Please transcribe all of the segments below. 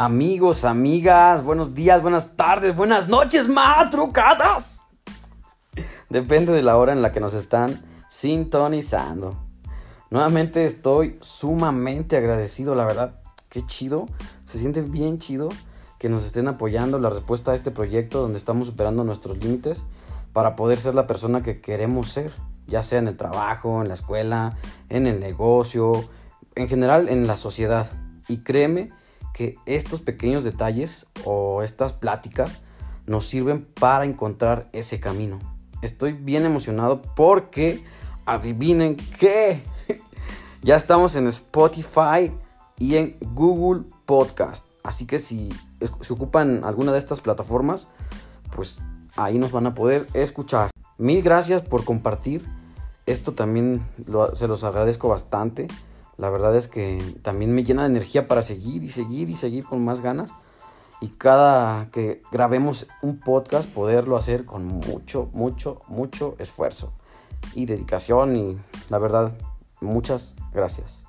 Amigos, amigas, buenos días, buenas tardes, buenas noches, madrugadas. Depende de la hora en la que nos están sintonizando. Nuevamente estoy sumamente agradecido, la verdad, qué chido, se siente bien chido que nos estén apoyando la respuesta a este proyecto donde estamos superando nuestros límites para poder ser la persona que queremos ser, ya sea en el trabajo, en la escuela, en el negocio, en general en la sociedad. Y créeme que estos pequeños detalles o estas pláticas nos sirven para encontrar ese camino. Estoy bien emocionado porque adivinen qué. ya estamos en Spotify y en Google Podcast. Así que si se ocupan alguna de estas plataformas, pues ahí nos van a poder escuchar. Mil gracias por compartir. Esto también se los agradezco bastante. La verdad es que también me llena de energía para seguir y seguir y seguir con más ganas. Y cada que grabemos un podcast, poderlo hacer con mucho, mucho, mucho esfuerzo y dedicación. Y la verdad, muchas gracias.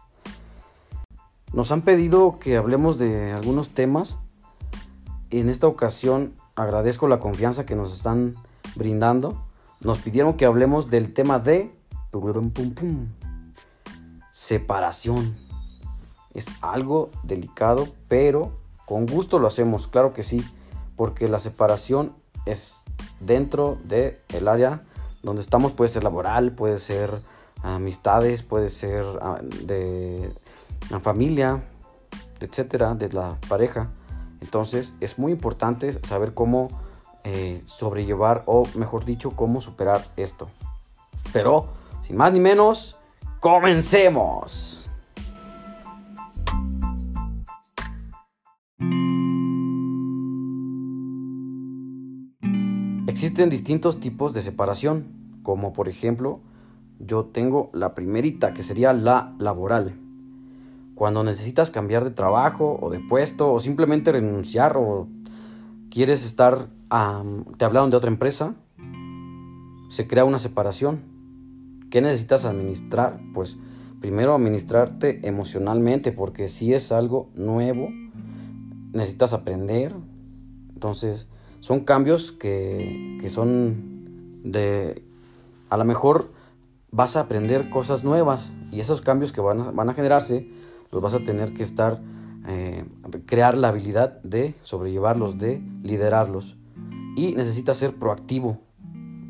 Nos han pedido que hablemos de algunos temas. En esta ocasión agradezco la confianza que nos están brindando. Nos pidieron que hablemos del tema de separación. Es algo delicado, pero con gusto lo hacemos, claro que sí, porque la separación es dentro del el área donde estamos, puede ser laboral, puede ser amistades, puede ser ah, de la familia, etcétera, de la pareja. Entonces es muy importante saber cómo eh, sobrellevar o mejor dicho, cómo superar esto. Pero, sin más ni menos, ¡Comencemos! Existen distintos tipos de separación, como por ejemplo, yo tengo la primerita que sería la laboral. Cuando necesitas cambiar de trabajo o de puesto o simplemente renunciar o quieres estar, te hablaron de otra empresa, se crea una separación ¿Qué necesitas administrar? Pues primero administrarte emocionalmente, porque si es algo nuevo, necesitas aprender. Entonces, son cambios que, que son de... A lo mejor vas a aprender cosas nuevas y esos cambios que van a, van a generarse, los vas a tener que estar, eh, crear la habilidad de sobrellevarlos, de liderarlos. Y necesitas ser proactivo,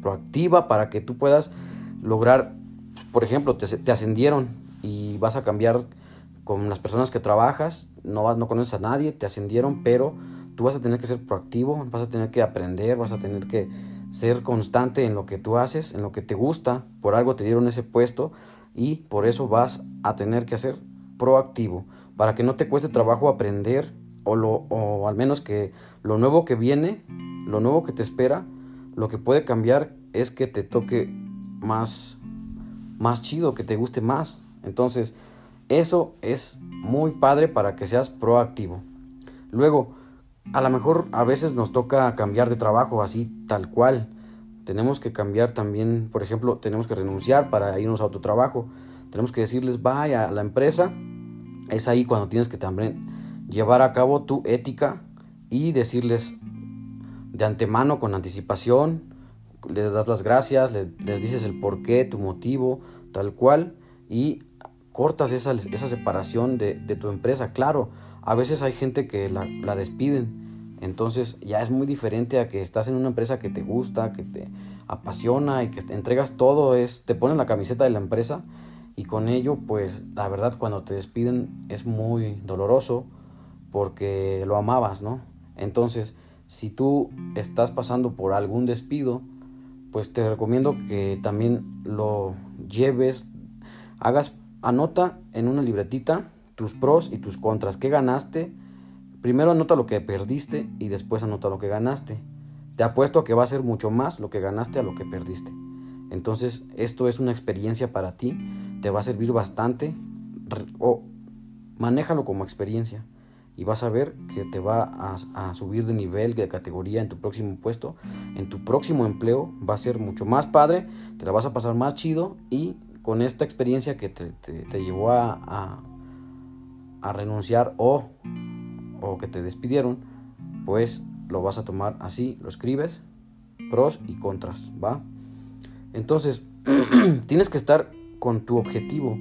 proactiva para que tú puedas lograr, por ejemplo, te, ascendieron y vas a cambiar con las personas que trabajas, no, no conoces a nadie, te ascendieron, pero tú vas a tener que ser proactivo, vas a tener que aprender, vas a tener que ser constante en lo que tú haces, en lo que te gusta, por algo te dieron ese puesto y por eso vas a tener que ser proactivo, para que no te cueste trabajo aprender o, lo, o al menos que lo nuevo que viene, lo nuevo que te espera, lo que puede cambiar es que te toque más, más chido, que te guste más. Entonces, eso es muy padre para que seas proactivo. Luego, a lo mejor a veces nos toca cambiar de trabajo así tal cual. Tenemos que cambiar también, por ejemplo, tenemos que renunciar para irnos a otro trabajo. Tenemos que decirles vaya a la empresa. Es ahí cuando tienes que también llevar a cabo tu ética y decirles de antemano con anticipación les das las gracias, les, dices el por qué, tu motivo, tal cual, y cortas esa, esa separación de, tu empresa. Claro, a veces hay gente que la, la, despiden, entonces ya es muy diferente a que estás en una empresa que te gusta, que te apasiona y que te entregas todo, es, te pones la camiseta de la empresa y con ello, pues la verdad cuando te despiden es muy doloroso porque lo amabas, ¿no? Entonces, si tú estás pasando por algún despido, pues te recomiendo que también lo lleves, hagas, anota en una libretita tus pros y tus contras, qué ganaste. Primero anota lo que perdiste y después anota lo que ganaste. Te apuesto que va a ser mucho más lo que ganaste a lo que perdiste. Entonces, esto es una experiencia para ti, te va a servir bastante o manéjalo como experiencia y vas a ver que te va a, subir de nivel, de categoría en tu próximo puesto, en tu próximo empleo va a ser mucho más padre, te la vas a pasar más chido y con esta experiencia que te, llevó a, a, renunciar o, o que te despidieron, pues lo vas a tomar así, lo escribes, pros y contras, ¿va? Entonces, tienes que estar con tu objetivo.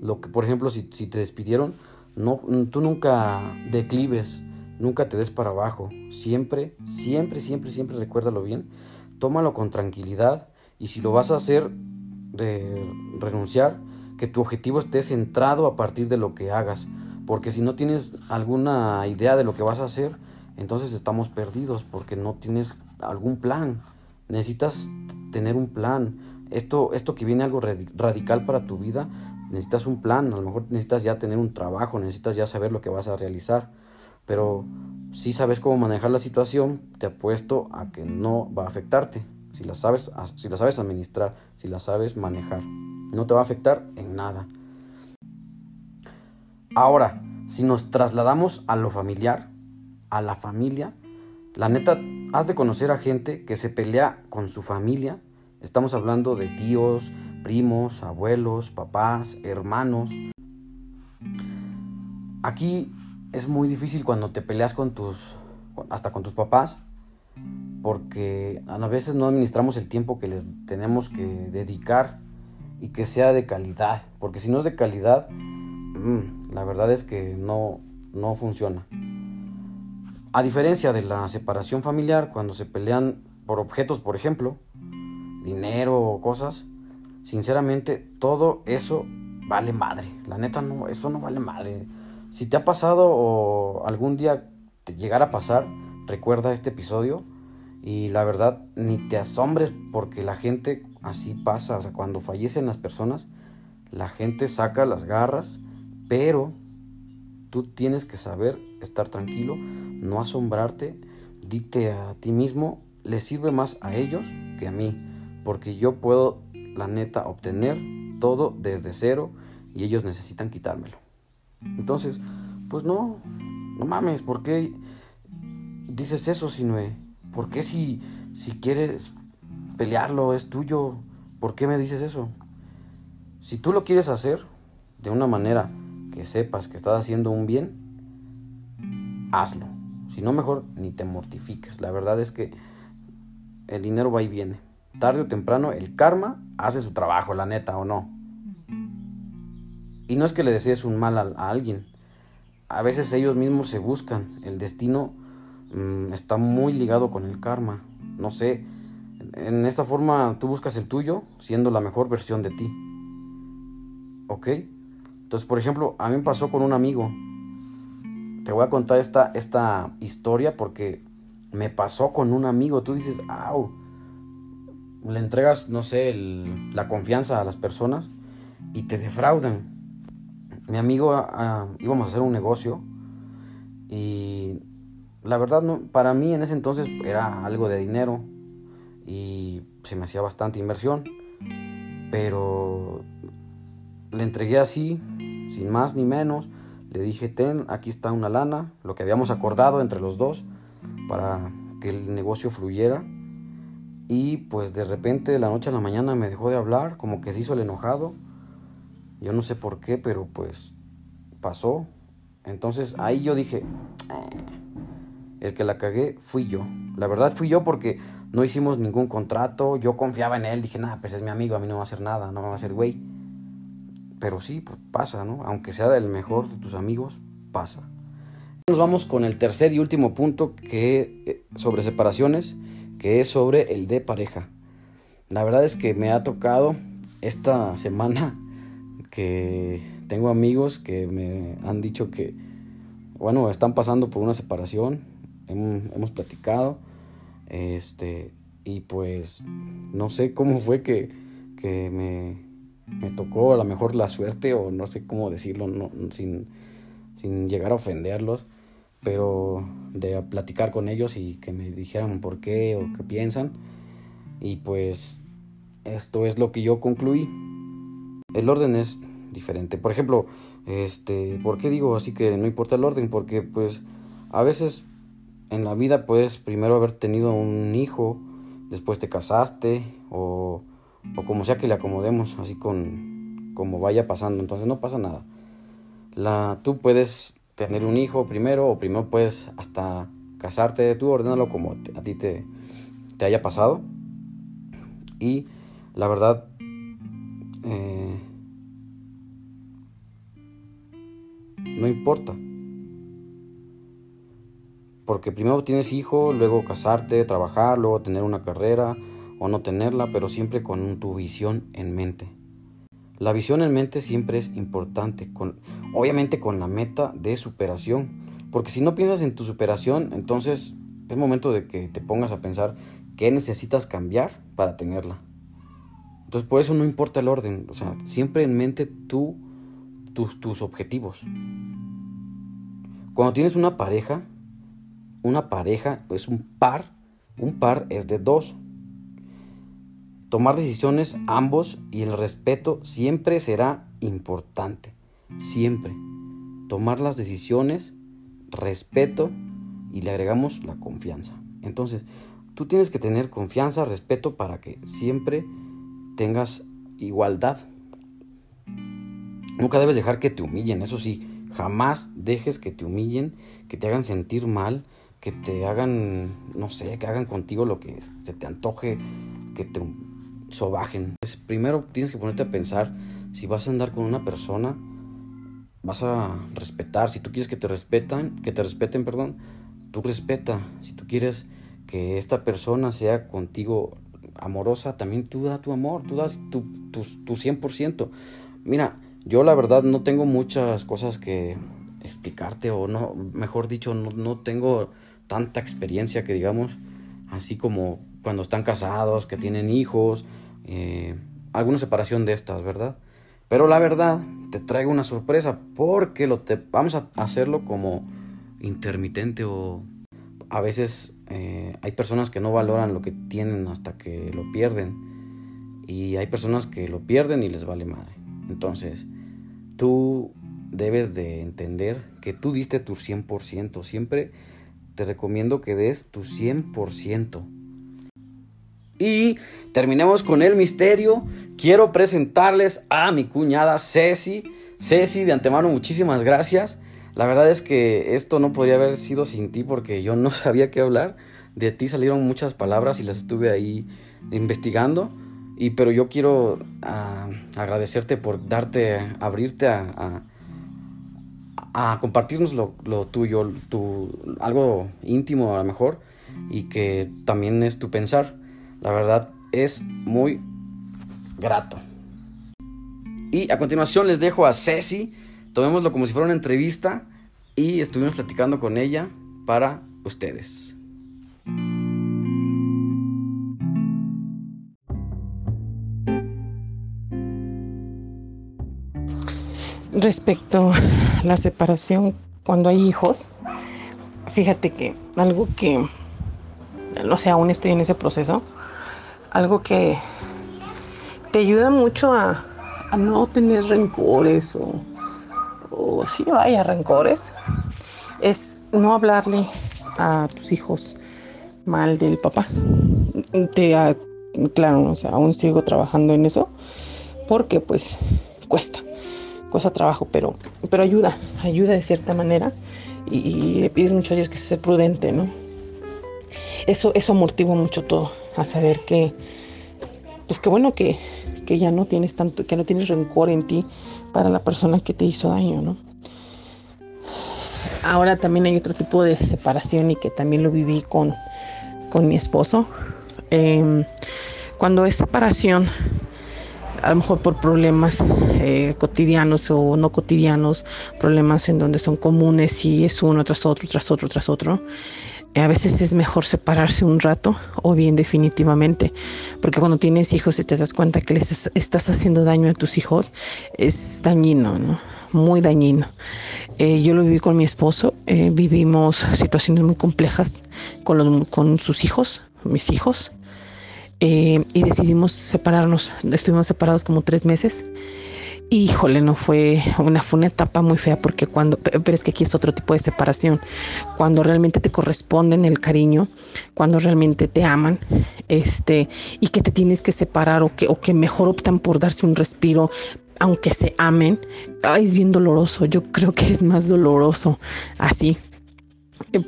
Lo que, por ejemplo, si, si te despidieron, no, tú nunca declives, nunca te des para abajo. Siempre, siempre, siempre, siempre recuérdalo bien. Tómalo con tranquilidad y si lo vas a hacer, de renunciar, que tu objetivo esté centrado a partir de lo que hagas. Porque si no tienes alguna idea de lo que vas a hacer, entonces estamos perdidos porque no tienes algún plan. Necesitas tener un plan. Esto, esto que viene algo radical para tu vida, necesitas un plan, a lo mejor necesitas ya tener un trabajo, necesitas ya saber lo que vas a realizar, pero si sabes cómo manejar la situación, te apuesto a que no va a afectarte. Si la sabes, si la sabes administrar, si la sabes manejar, no te va a afectar en nada. Ahora, si nos trasladamos a lo familiar, a la familia, la neta, has de conocer a gente que se pelea con su familia. Estamos hablando de tíos, primos, abuelos, papás, hermanos. Aquí es muy difícil cuando te peleas con tus, hasta con tus papás, porque a veces no administramos el tiempo que les tenemos que dedicar y que sea de calidad, porque si no es de calidad, mm, la verdad es que no, no funciona. A diferencia de la separación familiar, cuando se pelean por objetos, por ejemplo, dinero o cosas, sinceramente todo eso vale madre. La neta no, eso no vale madre. Si te ha pasado o algún día te llegara a pasar, recuerda este episodio y la verdad ni te asombres porque la gente así pasa, o sea, cuando fallecen las personas, la gente saca las garras, pero tú tienes que saber estar tranquilo, no asombrarte, dite a ti mismo, le sirve más a ellos que a mí, porque yo puedo la neta, obtener todo desde cero y ellos necesitan quitármelo. Entonces, pues no, no mames, ¿por qué dices eso, Sinue? ¿Por qué si, si quieres pelearlo es tuyo? ¿Por qué me dices eso? Si tú lo quieres hacer de una manera que sepas que estás haciendo un bien, hazlo. Si no, mejor ni te mortifiques. La verdad es que el dinero va y viene tarde o temprano el karma hace su trabajo, la neta, o no. Y no es que le desees un mal a, alguien. A veces ellos mismos se buscan. El destino mm, está muy ligado con el karma. No sé. En esta forma tú buscas el tuyo siendo la mejor versión de ti. ¿Ok? Entonces, por ejemplo, a mí me pasó con un amigo. Te voy a contar esta, esta historia porque me pasó con un amigo. Tú dices, ¡au! Le entregas, no sé, la confianza a las personas y te defraudan. Mi amigo, ah, íbamos a hacer un negocio y la verdad para mí en ese entonces era algo de dinero y se me hacía bastante inversión, pero le entregué así, sin más ni menos, le dije, ten, aquí está una lana, lo que habíamos acordado entre los dos para que el negocio fluyera y pues de repente de la noche a la mañana me dejó de hablar, como que se hizo el enojado. Yo no sé por qué, pero pues pasó. Entonces ahí yo dije, eh, el que la cagué fui yo. La verdad fui yo porque no hicimos ningún contrato, yo confiaba en él, dije, nada, pues es mi amigo, a mí no va a hacer nada, no me va a hacer güey. Pero sí, pues pasa, ¿no? Aunque sea el mejor de tus amigos, pasa. Nos vamos con el tercer y último punto que eh, sobre separaciones que es sobre el de pareja. La verdad es que me ha tocado esta semana que tengo amigos que me han dicho que, bueno, están pasando por una separación hemos, platicado. Este, y pues no sé cómo fue que, me, me, tocó a lo mejor la suerte o no sé cómo decirlo sin, sin llegar a ofenderlos, pero de platicar con ellos y que me dijeran por qué o qué piensan. Y pues esto es lo que yo concluí. El orden es diferente. Por ejemplo, este, ¿por qué digo así que no importa el orden? Porque pues a veces en la vida puedes primero haber tenido un hijo, después te casaste o, o como sea que le acomodemos, así con como vaya pasando, entonces no pasa nada. La, tú puedes tener un hijo primero o primero puedes hasta casarte, tú ordenalo como a ti te, te haya pasado. Y la verdad, eh, no importa. Porque primero tienes hijo, luego casarte, trabajar, luego tener una carrera o no tenerla, pero siempre con tu visión en mente. La visión en mente siempre es importante, con, obviamente con la meta de superación. Porque si no piensas en tu superación, entonces es momento de que te pongas a pensar qué necesitas cambiar para tenerla. Entonces por eso no importa el orden, o sea, siempre en mente tú, tus, tus objetivos. Cuando tienes una pareja, una pareja es un par, un par es de dos. Tomar decisiones ambos y el respeto siempre será importante, siempre. Tomar las decisiones, respeto y le agregamos la confianza. Entonces, tú tienes que tener confianza, respeto para que siempre tengas igualdad. Nunca debes dejar que te humillen, eso sí, Jamás dejes que te humillen, que te hagan sentir mal, que te hagan, no sé, que hagan contigo lo que se te antoje, que te sobajen. Pues primero tienes que ponerte a pensar si vas a andar con una persona, vas a respetar, si tú quieres que te respetan, que te respeten, perdón, tú respeta. Si tú quieres que esta persona sea contigo amorosa, también tú da tu amor, tú das tu, tu, tu 100%. Mira, yo la verdad no tengo muchas cosas que explicarte o no, mejor dicho, no, tengo tanta experiencia que digamos, así como cuando están casados, que tienen hijos, eh, alguna separación de estas, ¿verdad? Pero la verdad, te traigo una sorpresa porque lo te, vamos a hacerlo como intermitente o a veces eh, hay personas que no valoran lo que tienen hasta que lo pierden y hay personas que lo pierden y les vale madre. Entonces, tú debes de entender que tú diste tu 100%. Siempre te recomiendo que des tu 100%. Y terminemos con el misterio. Quiero presentarles a mi cuñada Ceci. Ceci, de antemano, muchísimas gracias. La verdad es que esto no podría haber sido sin ti porque yo no sabía qué hablar. De ti salieron muchas palabras y las estuve ahí investigando. Y pero yo quiero ah, agradecerte por darte, abrirte a, a, compartirnos lo, tuyo, tu, algo íntimo a lo mejor, y que también es tu pensar. La verdad es muy grato. Y a continuación les dejo a Ceci, tomémoslo como si fuera una entrevista y estuvimos platicando con ella para ustedes. Respecto a la separación cuando hay hijos, fíjate que algo que, no sé, aún estoy en ese proceso, algo que te ayuda mucho a, no tener rencores o, sí vaya rencores, es no hablarle a tus hijos mal del papá. Te, claro, o sea, aún sigo trabajando en eso porque pues cuesta cosa trabajo, pero, pero ayuda, ayuda de cierta manera y, le pides mucho a Dios que sea prudente, ¿no? Eso, eso amortigua mucho todo, a saber que, pues qué bueno que, que ya no tienes tanto, que no tienes rencor en ti para la persona que te hizo daño, ¿no? Ahora también hay otro tipo de separación y que también lo viví con, con mi esposo. Em, cuando es separación, a lo mejor por problemas eh, cotidianos o no cotidianos, problemas en donde son comunes y es uno tras otro, tras otro, tras otro. A veces es mejor separarse un rato o bien definitivamente, porque cuando tienes hijos y te das cuenta que les estás haciendo daño a tus hijos, es dañino, ¿no? Muy dañino. Eh, yo lo viví con mi esposo, eh, vivimos situaciones muy complejas con, los, con sus hijos, mis hijos, eh, y decidimos separarnos. Estuvimos separados como tres meses Híjole, no fue una, fue una etapa muy fea porque cuando, pero es que aquí es otro tipo de separación, cuando realmente te corresponden el cariño, cuando realmente te aman, este, y que te tienes que separar o que, o que mejor optan por darse un respiro, aunque se amen, es bien doloroso, yo creo que es más doloroso así,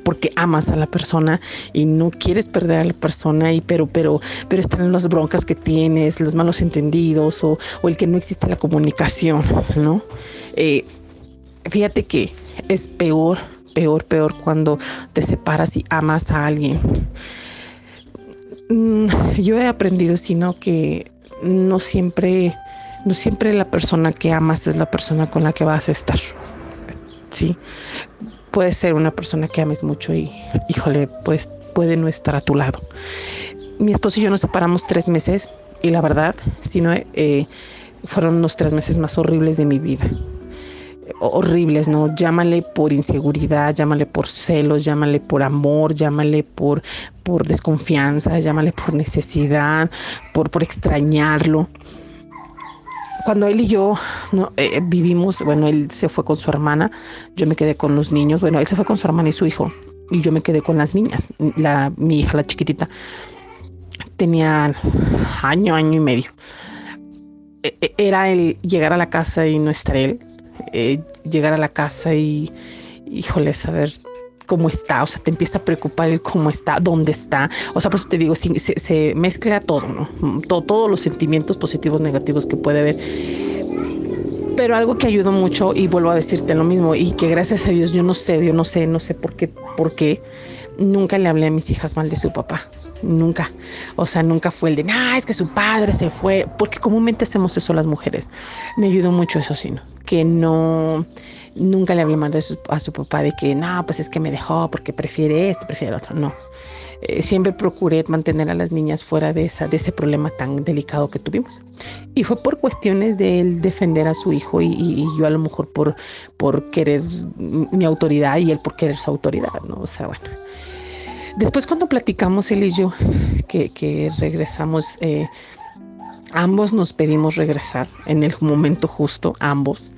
porque amas a la persona y no quieres perder a la persona y pero pero pero están las broncas que tienes los malos entendidos o, el que no existe la comunicación no eh, fíjate que es peor peor peor cuando te separas y amas a alguien. Mm, yo he aprendido sino que no siempre no siempre la persona que amas es la persona con la que vas a estar sí puede ser una persona que ames mucho y, híjole, pues puede no estar a tu lado. Mi esposo y yo nos separamos tres meses y la verdad, si no, eh, fueron los tres meses más horribles de mi vida. Horribles, ¿no? Llámale por inseguridad, llámale por celos, llámale por amor, llámale por, por desconfianza, llámale por necesidad, por, por extrañarlo cuando él y yo no, eh, vivimos, bueno, él se fue con su hermana, yo me quedé con los niños, bueno, él se fue con su hermana y su hijo, y yo me quedé con las niñas, la, mi hija, la chiquitita, tenía año, año y medio. E, e, era el llegar a la casa y no estar él, eh, llegar a la casa y, híjole, saber cómo está, o sea, te empieza a preocupar el cómo está, dónde está, o sea, por eso te digo, se, mezcla todo, ¿no? Todo, todos los sentimientos positivos, negativos que puede haber. Pero algo que ayudó mucho, y vuelvo a decirte lo mismo, y que gracias a Dios, yo no sé, yo no sé, no sé por qué, por qué, nunca le hablé a mis hijas mal de su papá nunca. O sea, nunca fue el de, ah, es que su padre se fue, porque comúnmente hacemos eso las mujeres. Me ayudó mucho eso, sino que no, nunca le hablé mal a su papá de que, no, pues es que me dejó porque prefiere esto, prefiere el otro. No. Eh, siempre procuré mantener a las niñas fuera de, esa, de ese problema tan delicado que tuvimos. Y fue por cuestiones de él defender a su hijo y, yo a lo mejor por, por querer mi autoridad y él por querer su autoridad, ¿no? O sea, bueno. Después cuando platicamos él y yo, que, regresamos, eh, ambos nos pedimos regresar en el momento justo, ambos.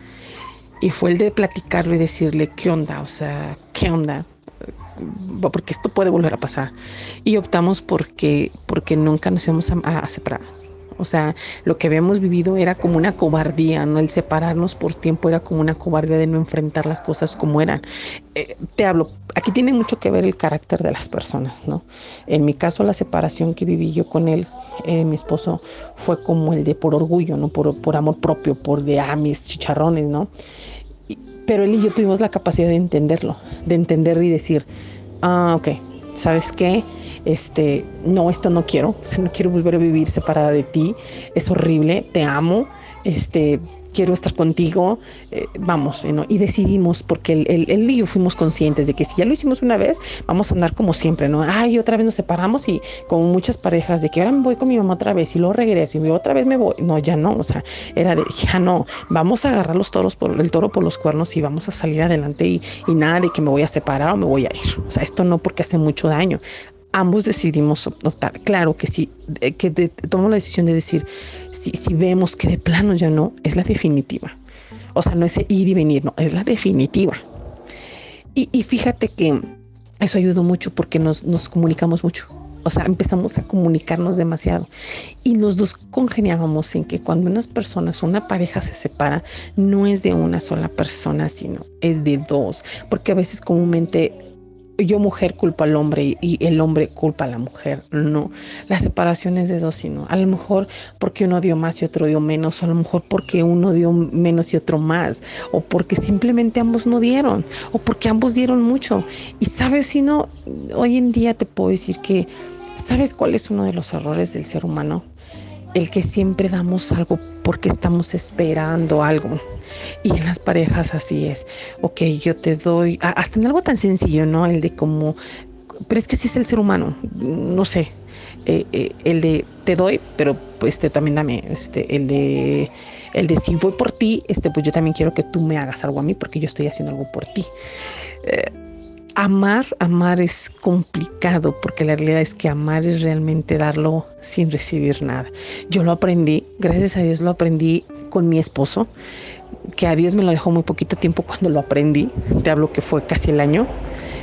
Y fue el de platicarlo y decirle, ¿qué onda? O sea, ¿qué onda? Porque esto puede volver a pasar. Y optamos porque, porque nunca nos íbamos a, a separar o sea, lo que habíamos vivido era como una cobardía, ¿no? El separarnos por tiempo era como una cobardía de no enfrentar las cosas como eran. Eh, te hablo, aquí tiene mucho que ver el carácter de las personas, ¿no? En mi caso, la separación que viví yo con él, eh, mi esposo, fue como el de por orgullo, ¿no? Por, por amor propio, por de, ah, mis chicharrones, ¿no? pero él y yo tuvimos la capacidad de entenderlo, de entender y decir, ah, ok, ¿sabes qué? Este, no, esto no quiero, o sea, no quiero volver a vivir separada de ti, es horrible, te amo, este, quiero estar contigo, eh, vamos, y decidimos, porque él, y yo fuimos conscientes de que si ya lo hicimos una vez, vamos a andar como siempre, ¿no? Ay, otra vez nos separamos y como muchas parejas de que ahora me voy con mi mamá otra vez y luego regreso y otra vez me voy, no, ya no, o sea, era de, ya no, vamos a agarrar los toros por el toro por los cuernos y vamos a salir adelante y, y nada de que me voy a separar o me voy a ir, o sea, esto no porque hace mucho daño, ambos decidimos optar. Claro que sí, que tomamos la decisión de decir, si, si vemos que de plano ya no, es la definitiva. O sea, no es ir y venir, no, es la definitiva. Y, fíjate que eso ayudó mucho porque nos, nos, comunicamos mucho. O sea, empezamos a comunicarnos demasiado y nos dos congeniábamos en que cuando unas personas, una pareja se separa, no es de una sola persona, sino es de dos, porque a veces comúnmente yo mujer culpa al hombre y el hombre culpa a la mujer. No, la separación es de dos, sino a lo mejor porque uno dio más y otro dio menos, o a lo mejor porque uno dio menos y otro más, o porque simplemente ambos no dieron, o porque ambos dieron mucho. Y sabes, si no, hoy en día te puedo decir que, ¿sabes cuál es uno de los errores del ser humano? El que siempre damos algo porque estamos esperando algo. Y en las parejas así es. Ok, yo te doy, hasta en algo tan sencillo, ¿no? El de como pero es que así es el ser humano, no sé, eh, eh, el de te doy, pero pues este también dame, este, el de el de si voy por ti, este, pues yo también quiero que tú me hagas algo a mí porque yo estoy haciendo algo por ti. Eh, amar, amar es complicado porque la realidad es que amar es realmente darlo sin recibir nada. Yo lo aprendí, gracias a Dios lo aprendí con mi esposo, que a Dios me lo dejó muy poquito tiempo cuando lo aprendí. Te hablo que fue casi el año,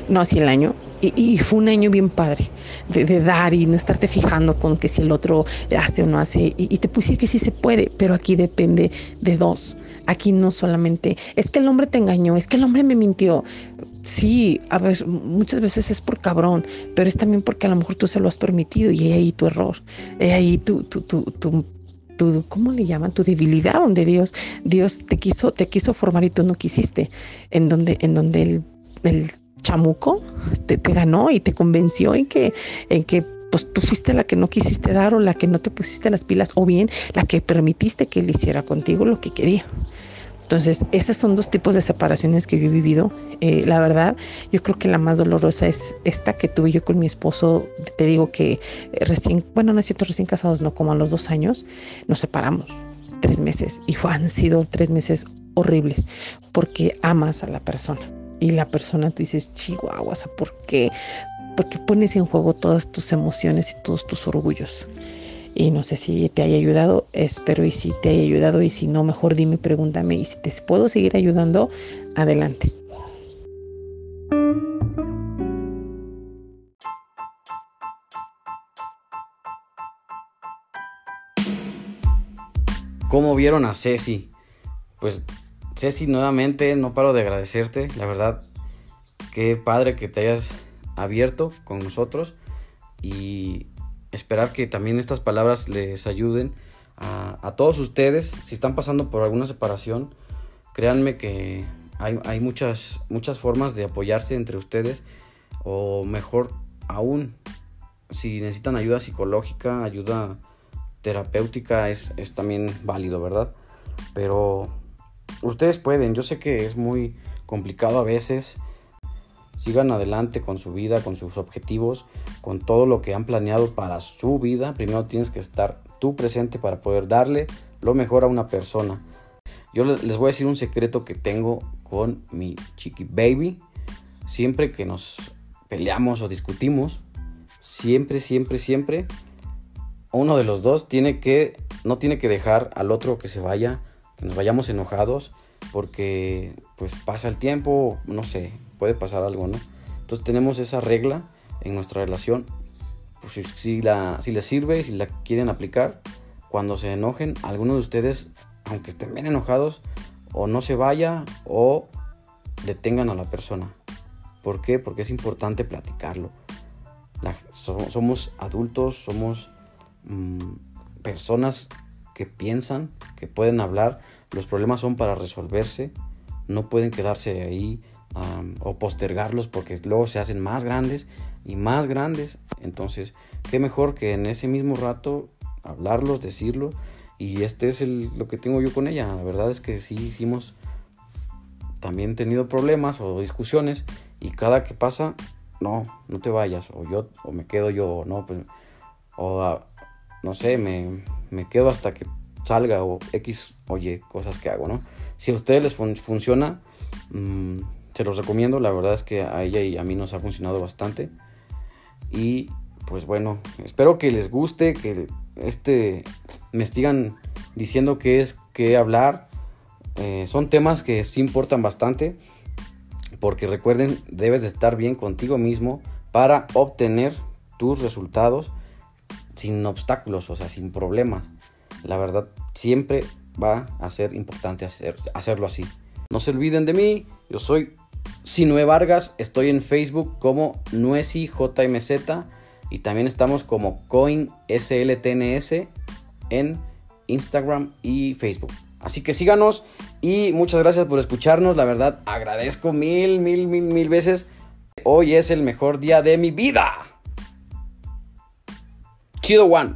no así el año, y, fue un año bien padre de, dar y no estarte fijando con que si el otro hace o no hace. Y, te decir que sí se puede, pero aquí depende de dos. Aquí no solamente es que el hombre te engañó, es que el hombre me mintió. Sí, a ver, muchas veces es por cabrón, pero es también porque a lo mejor tú se lo has permitido y ahí tu error, ahí tu, tu, tu, tu ¿cómo le llaman? Tu debilidad, donde Dios, Dios te quiso, te quiso formar y tú no quisiste, en donde, en donde el chamuco te, te, ganó y te convenció en que, en que pues tú fuiste la que no quisiste dar o la que no te pusiste las pilas o bien la que permitiste que él hiciera contigo lo que quería. Entonces, esos son dos tipos de separaciones que yo he vivido. Eh, la verdad, yo creo que la más dolorosa es esta que tuve yo con mi esposo. Te digo que recién, bueno, no es cierto, recién casados, no, como a los dos años, nos separamos tres meses y han sido tres meses horribles porque amas a la persona y la persona tú dices, chihuahua, ¿por qué? Porque pones en juego todas tus emociones y todos tus orgullos. Y no sé si te haya ayudado, espero y si te haya ayudado y si no, mejor dime, pregúntame y si te puedo seguir ayudando, adelante. ¿Cómo vieron a Ceci? Pues Ceci, nuevamente no paro de agradecerte, la verdad, qué padre que te hayas abierto con nosotros y esperar que también estas palabras les ayuden a, todos ustedes. Si están pasando por alguna separación, créanme que hay, muchas, muchas formas de apoyarse entre ustedes o mejor aún, si necesitan ayuda psicológica, ayuda terapéutica, es, es también válido, ¿verdad? Pero ustedes pueden, yo sé que es muy complicado a veces. Sigan adelante con su vida, con sus objetivos, con todo lo que han planeado para su vida. Primero tienes que estar tú presente para poder darle lo mejor a una persona. Yo les voy a decir un secreto que tengo con mi chiqui baby. Siempre que nos peleamos o discutimos, siempre, siempre, siempre, uno de los dos tiene que, no tiene que dejar al otro que se vaya que nos vayamos enojados porque pues pasa el tiempo, no sé, puede pasar algo, ¿no? Entonces tenemos esa regla en nuestra relación, pues si, la, si les sirve, si la quieren aplicar, cuando se enojen, algunos de ustedes, aunque estén bien enojados, o no se vaya o detengan a la persona. ¿Por qué? Porque es importante platicarlo. somos adultos, somos mm, personas que piensan, que pueden hablar, los problemas son para resolverse, no pueden quedarse ahí o postergarlos porque luego se hacen más grandes y más grandes. Entonces, qué mejor que en ese mismo rato hablarlos, decirlo. Y este es el, lo que tengo yo con ella. La verdad es que sí hicimos también tenido problemas o discusiones y cada que pasa, no, no te vayas o yo o me quedo yo, no, pues, o no sé, me, me quedo hasta que salga o X, oye, cosas que hago, ¿no? Si a ustedes les funciona, mm, se los recomiendo, la verdad es que a ella y a mí nos ha funcionado bastante. Y pues bueno, espero que les guste, que este me sigan diciendo qué es qué hablar. Eh, son temas que sí importan bastante, porque recuerden, debes de estar bien contigo mismo para obtener tus resultados sin obstáculos, o sea, sin problemas. La verdad, siempre va a ser importante hacer, hacerlo así. No se olviden de mí, yo soy Sinue Vargas, estoy en Facebook como NuesiJMZ y también estamos como CoinSLTNS en Instagram y Facebook. Así que síganos y muchas gracias por escucharnos. La verdad, agradezco mil, mil, mil, mil veces. Hoy es el mejor día de mi vida. Chido One.